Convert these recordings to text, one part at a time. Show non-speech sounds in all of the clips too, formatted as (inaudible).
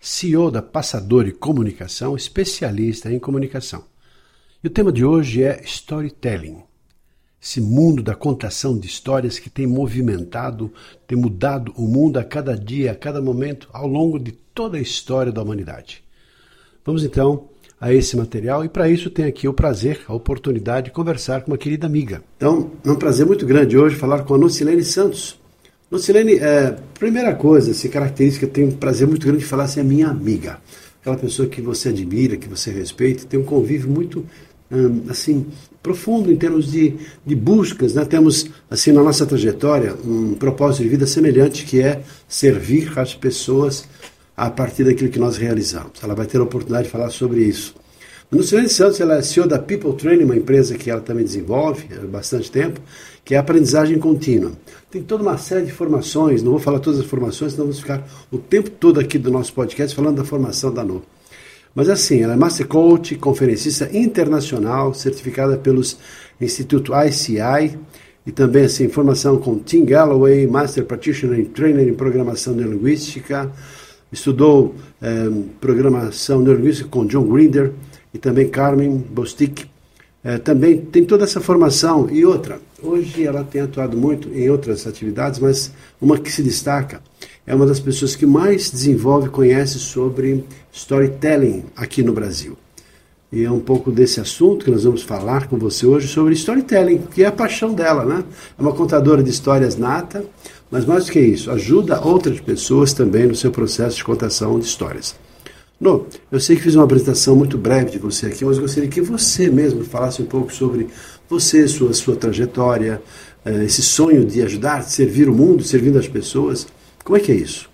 CEO da Passadori Comunicação, especialista em comunicação. E o tema de hoje é storytelling. Esse mundo da contação de histórias que tem movimentado, tem mudado o mundo a cada dia, a cada momento, ao longo de toda a história da humanidade. Vamos então a esse material e para isso tenho aqui o prazer, a oportunidade de conversar com uma querida amiga. Então, é um prazer muito grande hoje falar com a Nocilene Santos. Lucilene, é, primeira coisa, essa característica, eu tenho um prazer muito grande de falar assim, é minha amiga. Aquela pessoa que você admira, que você respeita, tem um convívio muito, hum, assim, profundo em termos de, de buscas. Né? Temos, assim, na nossa trajetória, um propósito de vida semelhante, que é servir as pessoas a partir daquilo que nós realizamos. Ela vai ter a oportunidade de falar sobre isso. Lucilene Santos, ela é CEO da People Training, uma empresa que ela também desenvolve há bastante tempo, que é aprendizagem contínua. Tem toda uma série de formações, não vou falar todas as formações, senão vamos ficar o tempo todo aqui do nosso podcast falando da formação da NO. Mas assim, ela é Master Coach, conferencista internacional, certificada pelos Instituto ICI e também assim, formação com Tim Galloway, Master Practitioner em Trainer em Programação Neurolinguística, estudou eh, Programação Neurolinguística com John Grinder e também Carmen Bostic, é, também tem toda essa formação. E outra, hoje ela tem atuado muito em outras atividades, mas uma que se destaca é uma das pessoas que mais desenvolve e conhece sobre storytelling aqui no Brasil. E é um pouco desse assunto que nós vamos falar com você hoje sobre storytelling, que é a paixão dela, né? É uma contadora de histórias nata, mas mais do que isso, ajuda outras pessoas também no seu processo de contação de histórias. No, eu sei que fiz uma apresentação muito breve de você aqui, mas gostaria que você mesmo falasse um pouco sobre você, sua, sua trajetória, eh, esse sonho de ajudar, de servir o mundo, servindo as pessoas. Como é que é isso?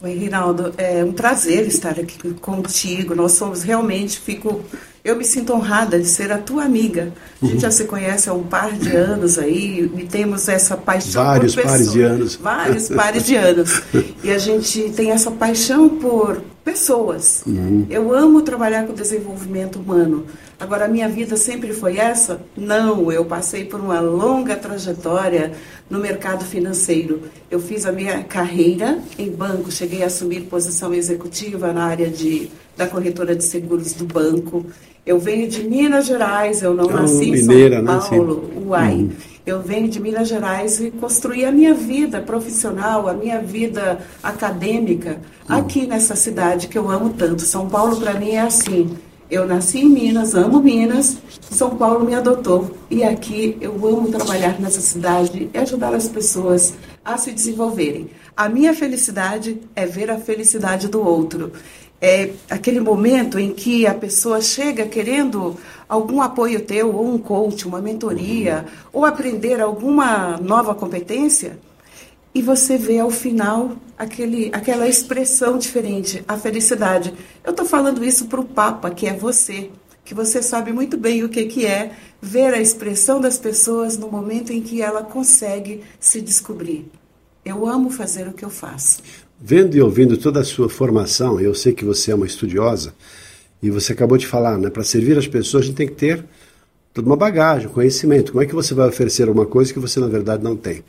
Oi, Rinaldo. É um prazer estar aqui contigo. Nós somos realmente, fico, eu me sinto honrada de ser a tua amiga. A gente uhum. já se conhece há um par de anos aí e temos essa paixão Vários por pares de anos. Vários (laughs) pares de anos. E a gente tem essa paixão por pessoas. Uhum. Eu amo trabalhar com desenvolvimento humano. Agora, a minha vida sempre foi essa? Não, eu passei por uma longa trajetória no mercado financeiro. Eu fiz a minha carreira em banco, cheguei a assumir posição executiva na área de, da corretora de seguros do banco. Eu venho de Minas Gerais, eu não é nasci em São né? Paulo, uai. Uhum. Eu venho de Minas Gerais e construí a minha vida profissional, a minha vida acadêmica uhum. aqui nessa cidade que eu amo tanto. São Paulo para mim é assim. Eu nasci em Minas, amo Minas, São Paulo me adotou. E aqui eu amo trabalhar nessa cidade e ajudar as pessoas a se desenvolverem. A minha felicidade é ver a felicidade do outro é aquele momento em que a pessoa chega querendo algum apoio teu, ou um coach, uma mentoria, ou aprender alguma nova competência, e você vê ao final aquele, aquela expressão diferente, a felicidade. Eu estou falando isso para o Papa, que é você, que você sabe muito bem o que, que é ver a expressão das pessoas no momento em que ela consegue se descobrir. Eu amo fazer o que eu faço. Vendo e ouvindo toda a sua formação, eu sei que você é uma estudiosa, e você acabou de falar, né? Para servir as pessoas, a gente tem que ter toda uma bagagem, conhecimento. Como é que você vai oferecer uma coisa que você, na verdade, não tem?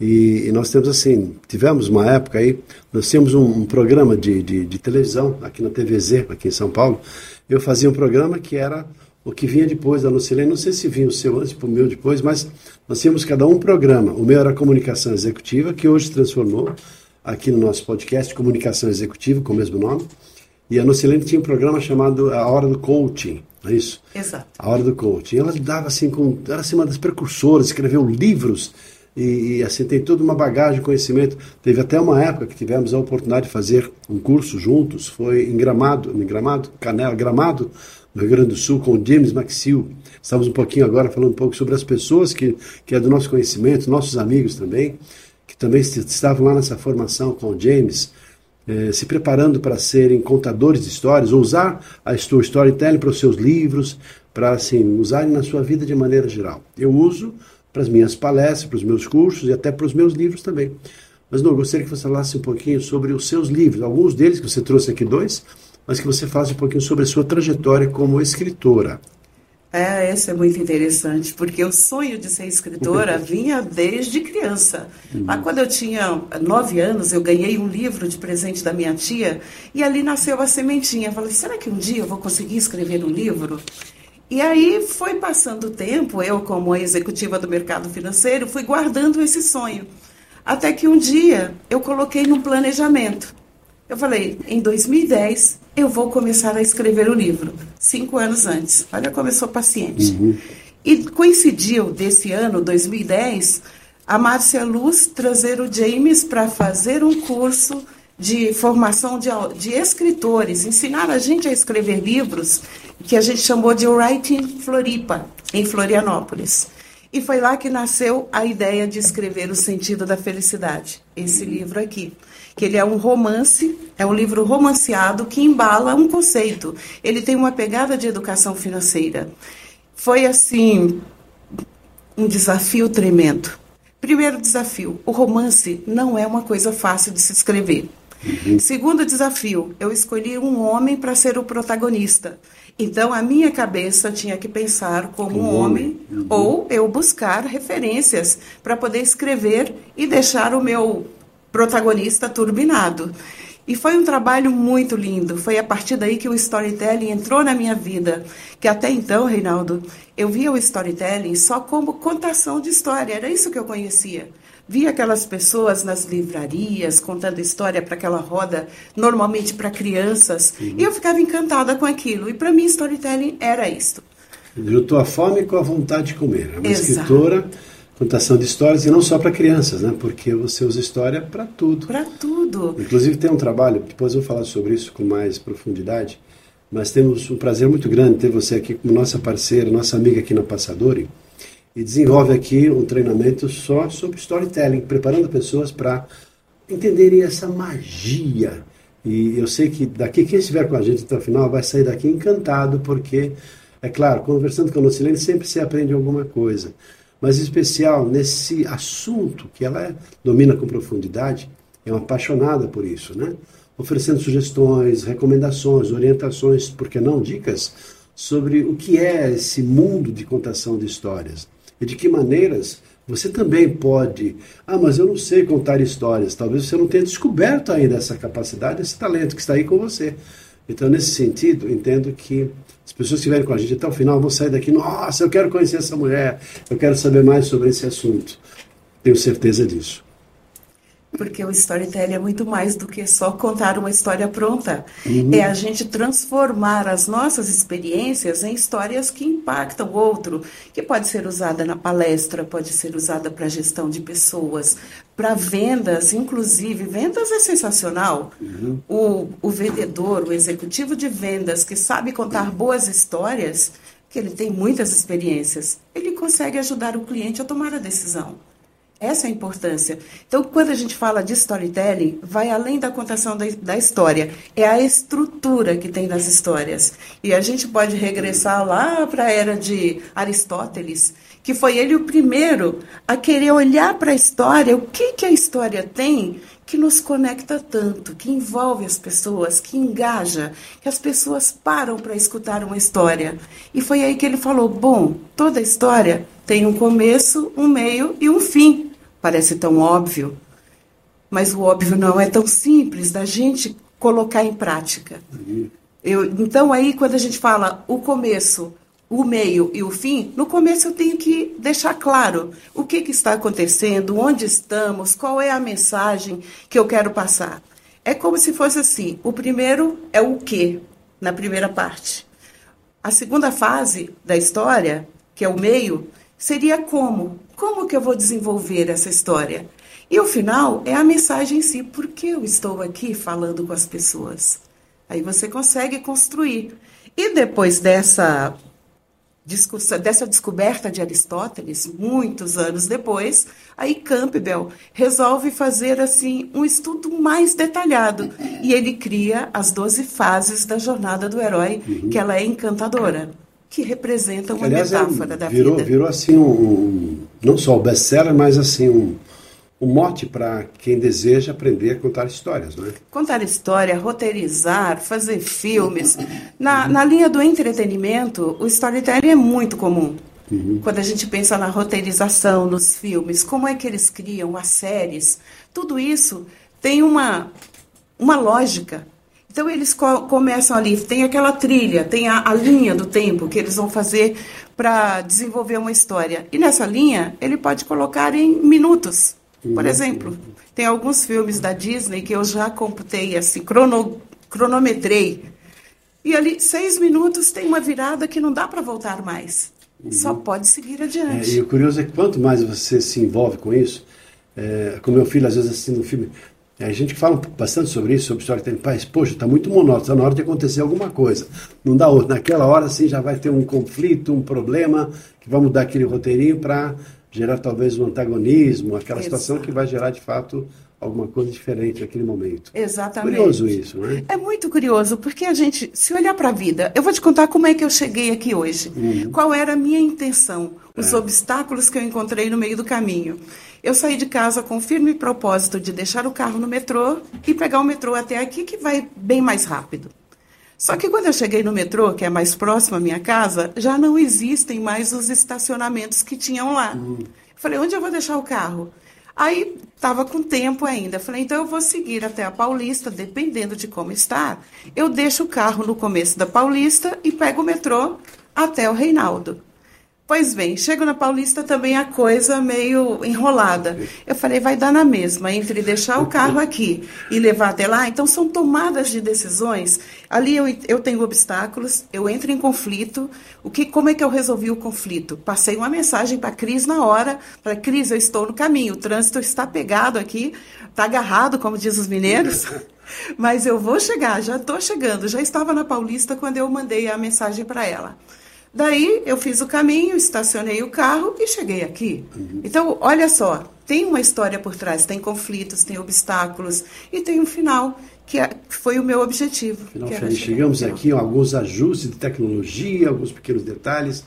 E, e nós temos assim, tivemos uma época aí, nós tínhamos um, um programa de, de, de, televisão aqui na TVZ, aqui em São Paulo. Eu fazia um programa que era o que vinha depois da Lucilene, não sei se vinha o seu antes, o meu depois, mas nós tínhamos cada um programa. O meu era comunicação executiva, que hoje transformou aqui no nosso podcast Comunicação Executiva, com o mesmo nome. E a Nocilene tinha um programa chamado A Hora do Coaching, é isso? Exato. A Hora do Coaching. Ela dava assim, com, era assim uma das precursoras, escreveu livros e, e, assim tem toda uma bagagem, conhecimento. Teve até uma época que tivemos a oportunidade de fazer um curso juntos, foi em Gramado, em Gramado, Canela, Gramado, no Rio Grande do Sul, com o James Maxill. Estamos um pouquinho agora falando um pouco sobre as pessoas que, que é do nosso conhecimento, nossos amigos também que também estavam lá nessa formação com o James. eh, se preparando para serem contadores de histórias, ou usar a sua storytelling para os seus livros, para assim, usarem na sua vida de maneira geral. Eu uso para as minhas palestras, para os meus cursos e até para os meus livros também. Mas não, eu gostaria que você falasse um pouquinho sobre os seus livros, alguns deles que você trouxe aqui dois, mas que você falasse um pouquinho sobre a sua trajetória como escritora. É, esse é muito interessante, porque o sonho de ser escritora (laughs) vinha desde criança. Lá quando eu tinha nove anos, eu ganhei um livro de presente da minha tia e ali nasceu a sementinha. Eu falei, será que um dia eu vou conseguir escrever um livro? E aí foi passando o tempo, eu como executiva do mercado financeiro, fui guardando esse sonho. Até que um dia eu coloquei no planejamento. Eu falei, em 2010 eu vou começar a escrever o livro. Cinco anos antes. Olha como eu sou paciente. Uhum. E coincidiu desse ano, 2010, a Márcia Luz trazer o James para fazer um curso de formação de, de escritores, ensinar a gente a escrever livros, que a gente chamou de Writing Floripa, em Florianópolis. E foi lá que nasceu a ideia de escrever O Sentido da Felicidade, esse livro aqui. Que ele é um romance, é um livro romanceado que embala um conceito. Ele tem uma pegada de educação financeira. Foi assim um desafio tremendo. Primeiro desafio: o romance não é uma coisa fácil de se escrever. Uhum. Segundo desafio: eu escolhi um homem para ser o protagonista. Então, a minha cabeça tinha que pensar como um homem, uhum. ou eu buscar referências para poder escrever e deixar o meu protagonista turbinado. E foi um trabalho muito lindo. Foi a partir daí que o storytelling entrou na minha vida. Que até então, Reinaldo, eu via o storytelling só como contação de história. Era isso que eu conhecia via aquelas pessoas nas livrarias contando história para aquela roda, normalmente para crianças, uhum. e eu ficava encantada com aquilo. E para mim, storytelling era isto. Juntou a fome com a vontade de comer. É uma Exato. escritora, contação de histórias, e não só para crianças, né? porque você usa história para tudo. Para tudo. Inclusive, tem um trabalho, depois eu vou falar sobre isso com mais profundidade, mas temos um prazer muito grande ter você aqui como nossa parceira, nossa amiga aqui na Passadori e desenvolve aqui um treinamento só sobre storytelling, preparando pessoas para entenderem essa magia. E eu sei que daqui, quem estiver com a gente até o final vai sair daqui encantado, porque, é claro, conversando com a Lucilene sempre se aprende alguma coisa. Mas em especial nesse assunto que ela domina com profundidade, é uma apaixonada por isso, né? Oferecendo sugestões, recomendações, orientações, por que não dicas, sobre o que é esse mundo de contação de histórias e de que maneiras você também pode. Ah, mas eu não sei contar histórias. Talvez você não tenha descoberto ainda essa capacidade, esse talento que está aí com você. Então, nesse sentido, entendo que as pessoas que estiverem com a gente até o final vão sair daqui. Nossa, eu quero conhecer essa mulher, eu quero saber mais sobre esse assunto. Tenho certeza disso. Porque o storytelling é muito mais do que só contar uma história pronta. Uhum. É a gente transformar as nossas experiências em histórias que impactam o outro, que pode ser usada na palestra, pode ser usada para gestão de pessoas, para vendas, inclusive. Vendas é sensacional. Uhum. O, o vendedor, o executivo de vendas que sabe contar boas histórias, que ele tem muitas experiências, ele consegue ajudar o cliente a tomar a decisão. Essa é a importância. Então, quando a gente fala de storytelling, vai além da contação da, da, história. É a estrutura que tem nas histórias. E a gente pode regressar lá para a era de Aristóteles, que foi ele o primeiro a querer olhar para a história, o que, que a história tem que nos conecta tanto, que envolve as pessoas, que engaja, que as pessoas param para escutar uma história. E foi aí que ele falou: bom, toda história tem um começo, um meio e um fim. Parece tão óbvio, mas o óbvio não é tão simples da gente colocar em prática. Eu, então, aí, quando a gente fala o começo, o meio e o fim, no começo eu tenho que deixar claro o que, que está acontecendo, onde estamos, qual é a mensagem que eu quero passar. É como se fosse assim: o primeiro é o que, na primeira parte. A segunda fase da história, que é o meio, seria como. Como que eu vou desenvolver essa história? E o final é a mensagem em si. Por que eu estou aqui falando com as pessoas? Aí você consegue construir. E depois dessa dessa descoberta de Aristóteles, muitos anos depois, aí Campbell resolve fazer assim um estudo mais detalhado e ele cria as 12 fases da jornada do herói, uhum. que ela é encantadora, que representa uma Aliás, é metáfora da virou, vida. Virou assim um, um não só o best-seller, mas assim um um mote para quem deseja aprender a contar histórias, não é? Contar história, roteirizar, fazer filmes. Na, na linha do entretenimento, o storytelling é muito comum. Uhum. Quando a gente pensa na roteirização, nos filmes, como é que eles criam as séries, tudo isso tem uma, uma lógica. Então eles co começam ali, tem aquela trilha, tem a, a linha do tempo que eles vão fazer para desenvolver uma história. E nessa linha, ele pode colocar em minutos. Por exemplo, tem alguns filmes da Disney que eu já computei, assim, crono, cronometrei. E ali, seis minutos, tem uma virada que não dá para voltar mais. Uhum. Só pode seguir adiante. É, e o curioso é que quanto mais você se envolve com isso, é, como meu filho às vezes assiste um filme, é, a gente fala bastante sobre isso, sobre história que tem pais, poxa, está muito monótono, está na hora de acontecer alguma coisa. Não dá outra. Naquela hora, assim, já vai ter um conflito, um problema, que vai mudar aquele roteirinho para gerar talvez um antagonismo, aquela Exato. situação que vai gerar de fato alguma coisa diferente naquele momento. Exatamente. Curioso isso, né? É muito curioso, porque a gente, se olhar para a vida, eu vou te contar como é que eu cheguei aqui hoje. Uhum. Qual era a minha intenção, os é. obstáculos que eu encontrei no meio do caminho. Eu saí de casa com firme propósito de deixar o carro no metrô e pegar o metrô até aqui, que vai bem mais rápido. Só que quando eu cheguei no metrô, que é mais próximo à minha casa, já não existem mais os estacionamentos que tinham lá. Uhum. Falei, onde eu vou deixar o carro? Aí estava com tempo ainda. Falei, então eu vou seguir até a Paulista, dependendo de como está. Eu deixo o carro no começo da Paulista e pego o metrô até o Reinaldo. Pois bem, chego na Paulista também a coisa meio enrolada. Eu falei, vai dar na mesma, entre deixar o carro aqui e levar até lá. Então, são tomadas de decisões. Ali eu, eu tenho obstáculos, eu entro em conflito. O que, como é que eu resolvi o conflito? Passei uma mensagem para a Cris na hora. Falei, Cris, eu estou no caminho, o trânsito está pegado aqui, está agarrado, como diz os mineiros. (laughs) Mas eu vou chegar, já estou chegando. Já estava na Paulista quando eu mandei a mensagem para ela. Daí eu fiz o caminho, estacionei o carro e cheguei aqui. Uhum. Então, olha só, tem uma história por trás, tem conflitos, tem obstáculos e tem um final que é, foi o meu objetivo. Final, chegamos aqui a alguns ajustes de tecnologia, alguns pequenos detalhes,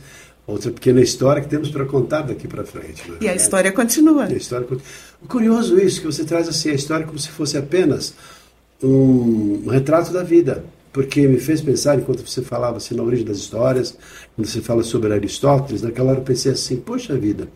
outra pequena história que temos para contar daqui para frente. É e a história continua. E a história Curioso isso, que você traz assim a história como se fosse apenas um, um retrato da vida porque me fez pensar, enquanto você falava assim, na origem das histórias, quando você fala sobre Aristóteles, naquela hora eu pensei assim, poxa vida,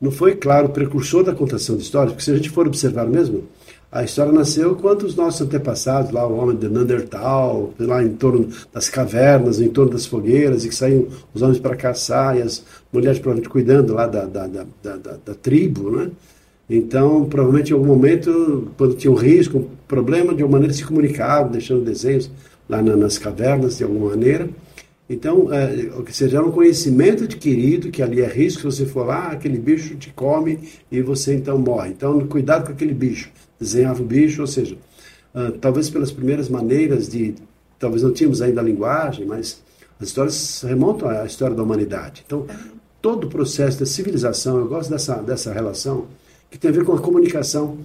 não foi, claro, o precursor da contação de histórias, porque se a gente for observar mesmo, a história nasceu quando os nossos antepassados, lá o homem de Neandertal, lá em torno das cavernas, em torno das fogueiras, e que saíam os homens para caçar, e as mulheres provavelmente cuidando lá da, da, da, da, da tribo, né? Então, provavelmente em algum momento, quando tinha um risco, problema, de alguma maneira se comunicavam, deixando desenhos lá na, nas cavernas, de alguma maneira. Então, é, ou seja, era um conhecimento adquirido que ali é risco, se você for lá, aquele bicho te come e você então morre. Então, cuidado com aquele bicho. Desenhava o bicho, ou seja, uh, talvez pelas primeiras maneiras de. Talvez não tínhamos ainda a linguagem, mas as histórias remontam à história da humanidade. Então, todo o processo da civilização, eu gosto dessa, dessa relação, que tem a ver com a comunicação.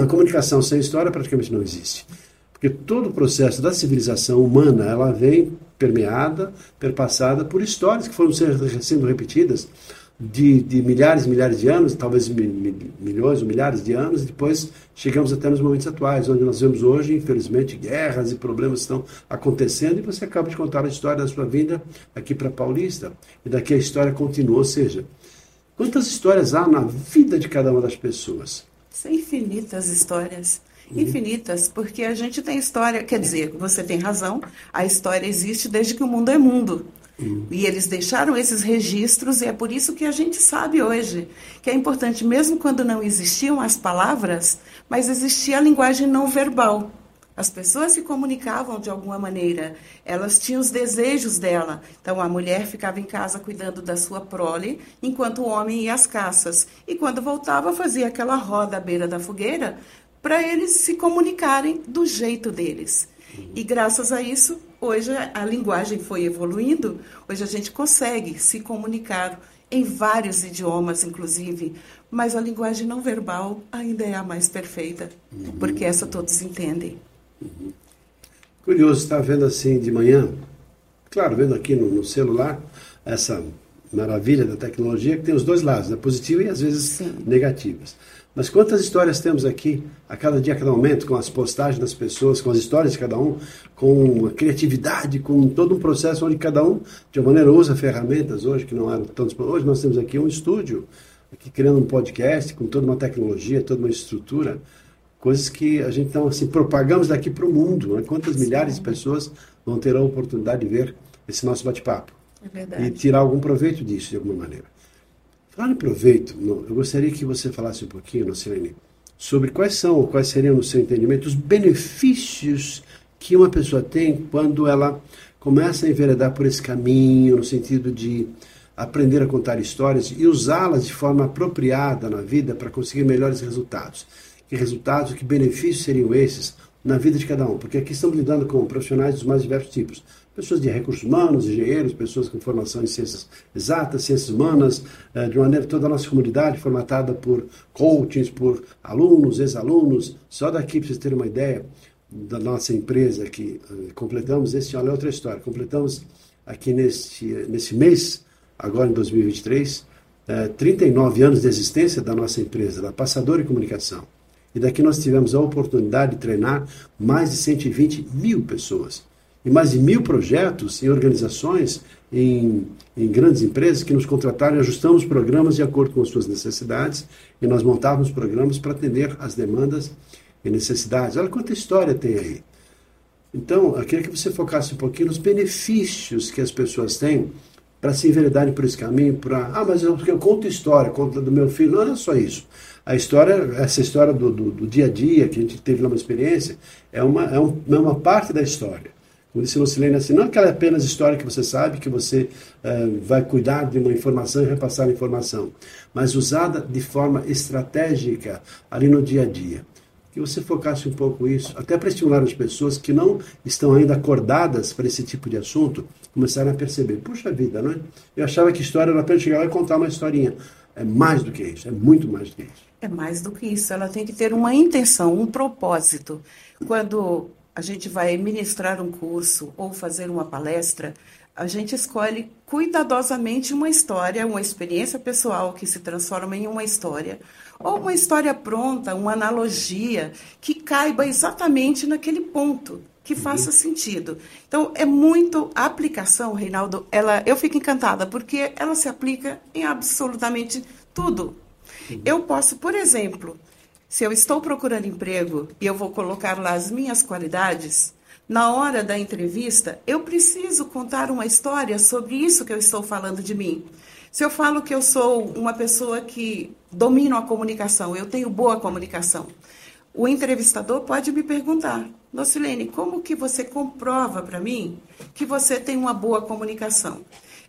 A comunicação sem história praticamente não existe. Porque todo o processo da civilização humana, ela vem permeada, perpassada por histórias que foram sendo repetidas de, de milhares e milhares de anos, talvez milhões ou milhares de anos, e depois chegamos até nos momentos atuais, onde nós vemos hoje, infelizmente, guerras e problemas estão acontecendo, e você acaba de contar a história da sua vida aqui para Paulista, e daqui a história continua, ou seja, Quantas histórias há na vida de cada uma das pessoas? São infinitas histórias. Uhum. Infinitas, porque a gente tem história, quer dizer, você tem razão, a história existe desde que o mundo é mundo. Uhum. E eles deixaram esses registros, e é por isso que a gente sabe hoje que é importante, mesmo quando não existiam as palavras, mas existia a linguagem não verbal. As pessoas se comunicavam de alguma maneira, elas tinham os desejos dela. Então a mulher ficava em casa cuidando da sua prole, enquanto o homem ia às caças. E quando voltava, fazia aquela roda à beira da fogueira para eles se comunicarem do jeito deles. E graças a isso, hoje a linguagem foi evoluindo, hoje a gente consegue se comunicar em vários idiomas, inclusive, mas a linguagem não verbal ainda é a mais perfeita, porque essa todos entendem. Uhum. Curioso estar vendo assim de manhã, claro, vendo aqui no, no celular, essa maravilha da tecnologia que tem os dois lados, né? positiva e às vezes Sim. negativas. Mas quantas histórias temos aqui, a cada dia, a cada momento, com as postagens das pessoas, com as histórias de cada um, com a criatividade, com todo um processo onde cada um, de uma maneira, usa ferramentas hoje que não eram tantos. Hoje nós temos aqui um estúdio, aqui criando um podcast com toda uma tecnologia, toda uma estrutura, coisas que a gente então assim propagamos daqui para o mundo. Né? Quantas milhares de pessoas vão ter a oportunidade de ver esse nosso bate-papo? É e tirar algum proveito disso de alguma maneira. Falar em proveito, eu gostaria que você falasse um pouquinho, Nocilene, sobre quais são, ou quais seriam, no seu entendimento, os benefícios que uma pessoa tem quando ela começa a enveredar por esse caminho, no sentido de aprender a contar histórias e usá-las de forma apropriada na vida para conseguir melhores resultados. Que resultados, que benefícios seriam esses na vida de cada um? Porque aqui estamos lidando com profissionais dos mais diversos tipos pessoas de recursos humanos, engenheiros, pessoas com formação em ciências exatas, ciências humanas, eh, de maneira toda a nossa comunidade formatada por coaches, por alunos, ex-alunos. Só daqui, para vocês terem uma ideia, da nossa empresa que eh, completamos, esse olha é outra história, completamos aqui neste, nesse mês, agora em 2023, 39 anos de existência da nossa empresa, da Passador e Comunicação. E daqui nós tivemos a oportunidade de treinar mais de 120 mil pessoas e mais de mil projetos em organizações, em, em, grandes empresas que nos contrataram e ajustamos programas de acordo com as suas necessidades e nós montávamos programas para atender as demandas e necessidades. Olha quanta história tem aí. Então, eu queria que você focasse um pouquinho nos benefícios que as pessoas têm para se enveredarem por esse caminho, para... Ah, mas eu, eu conto história, conto do meu filho. Não é só isso. A história, essa história do, do, do dia a dia, que a gente teve lá uma experiência, é uma, é, um, é uma parte da história. Como disse Lucilene, assim, não é aquela apenas história que você sabe, que você uh, vai cuidar de uma informação e repassar a informação, mas usada de forma estratégica ali no dia a dia. Que você focasse um pouco isso, até para estimular as pessoas que não estão ainda acordadas para esse tipo de assunto, começarem a perceber, puxa vida, não é? Eu achava que história era apenas chegar lá e contar uma historinha. É mais do que isso, é muito mais do que isso. É mais do que isso, ela tem que ter uma intenção, um propósito. Quando a gente vai ministrar um curso ou fazer uma palestra, a gente escolhe cuidadosamente uma história, uma experiência pessoal que se transforma em uma história, ou uma história pronta, uma analogia que caiba exatamente naquele ponto, que faça sentido. Então, é muito a aplicação, Reinaldo, ela, eu fico encantada porque ela se aplica em absolutamente tudo. Eu posso, por exemplo, se eu estou procurando emprego e eu vou colocar lá as minhas qualidades, na hora da entrevista, eu preciso contar uma história sobre isso que eu estou falando de mim. Se eu falo que eu sou uma pessoa que domino a comunicação, eu tenho boa comunicação, o entrevistador pode me perguntar, Nocilene, como que você comprova para mim que você tem uma boa comunicação?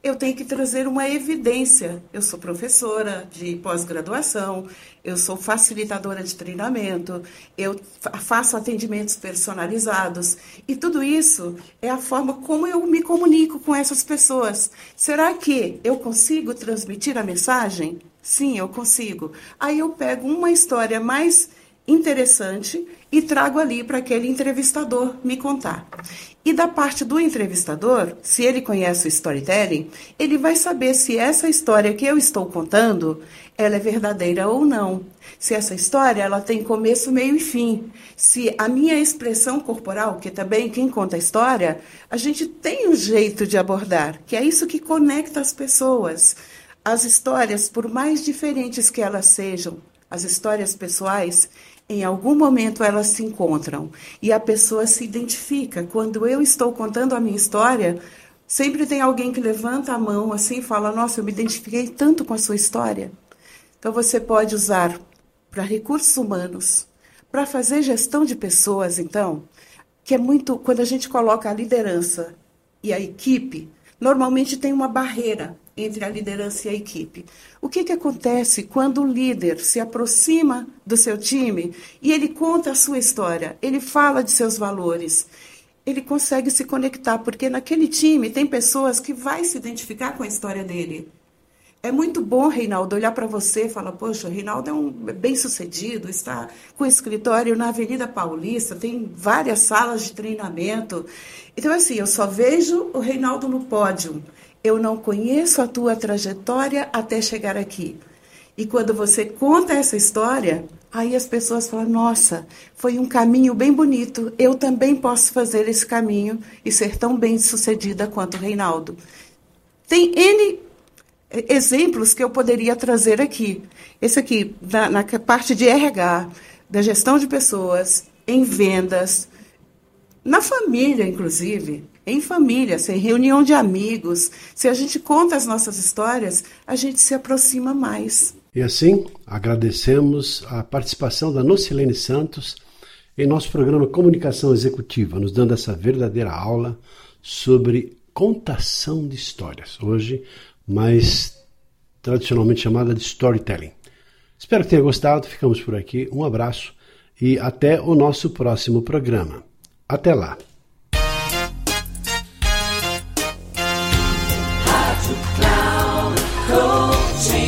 Eu tenho que trazer uma evidência. Eu sou professora de pós-graduação, eu sou facilitadora de treinamento, eu faço atendimentos personalizados. E tudo isso é a forma como eu me comunico com essas pessoas. Será que eu consigo transmitir a mensagem? Sim, eu consigo. Aí eu pego uma história mais interessante e trago ali para aquele entrevistador me contar. E da parte do entrevistador, se ele conhece o storytelling, ele vai saber se essa história que eu estou contando, ela é verdadeira ou não. Se essa história ela tem começo, meio e fim. Se a minha expressão corporal, que também quem conta a história, a gente tem um jeito de abordar, que é isso que conecta as pessoas. As histórias, por mais diferentes que elas sejam, as histórias pessoais, em algum momento elas se encontram e a pessoa se identifica. Quando eu estou contando a minha história, sempre tem alguém que levanta a mão assim e fala: Nossa, eu me identifiquei tanto com a sua história. Então você pode usar para recursos humanos, para fazer gestão de pessoas, então, que é muito. Quando a gente coloca a liderança e a equipe, normalmente tem uma barreira entre a liderança e a equipe. O que, que acontece quando o líder se aproxima do seu time e ele conta a sua história, ele fala de seus valores? ele consegue se conectar, porque naquele time tem pessoas que vai se identificar com a história dele. É muito bom, Reinaldo, olhar para você e falar, poxa, o Reinaldo é um bem-sucedido, está com escritório na Avenida Paulista, tem várias salas de treinamento. Então, assim, eu só vejo o Reinaldo no pódio. Eu não conheço a tua trajetória até chegar aqui. E quando você conta essa história, aí as pessoas falam: nossa, foi um caminho bem bonito, eu também posso fazer esse caminho e ser tão bem sucedida quanto o Reinaldo. Tem N exemplos que eu poderia trazer aqui. Esse aqui, na, na parte de RH, da gestão de pessoas, em vendas, na família, inclusive, em família, em reunião de amigos. Se a gente conta as nossas histórias, a gente se aproxima mais. E assim, agradecemos a participação da Nocilene Santos em nosso programa Comunicação Executiva, nos dando essa verdadeira aula sobre contação de histórias. Hoje, mais tradicionalmente chamada de storytelling. Espero que tenha gostado. Ficamos por aqui. Um abraço e até o nosso próximo programa. Até lá.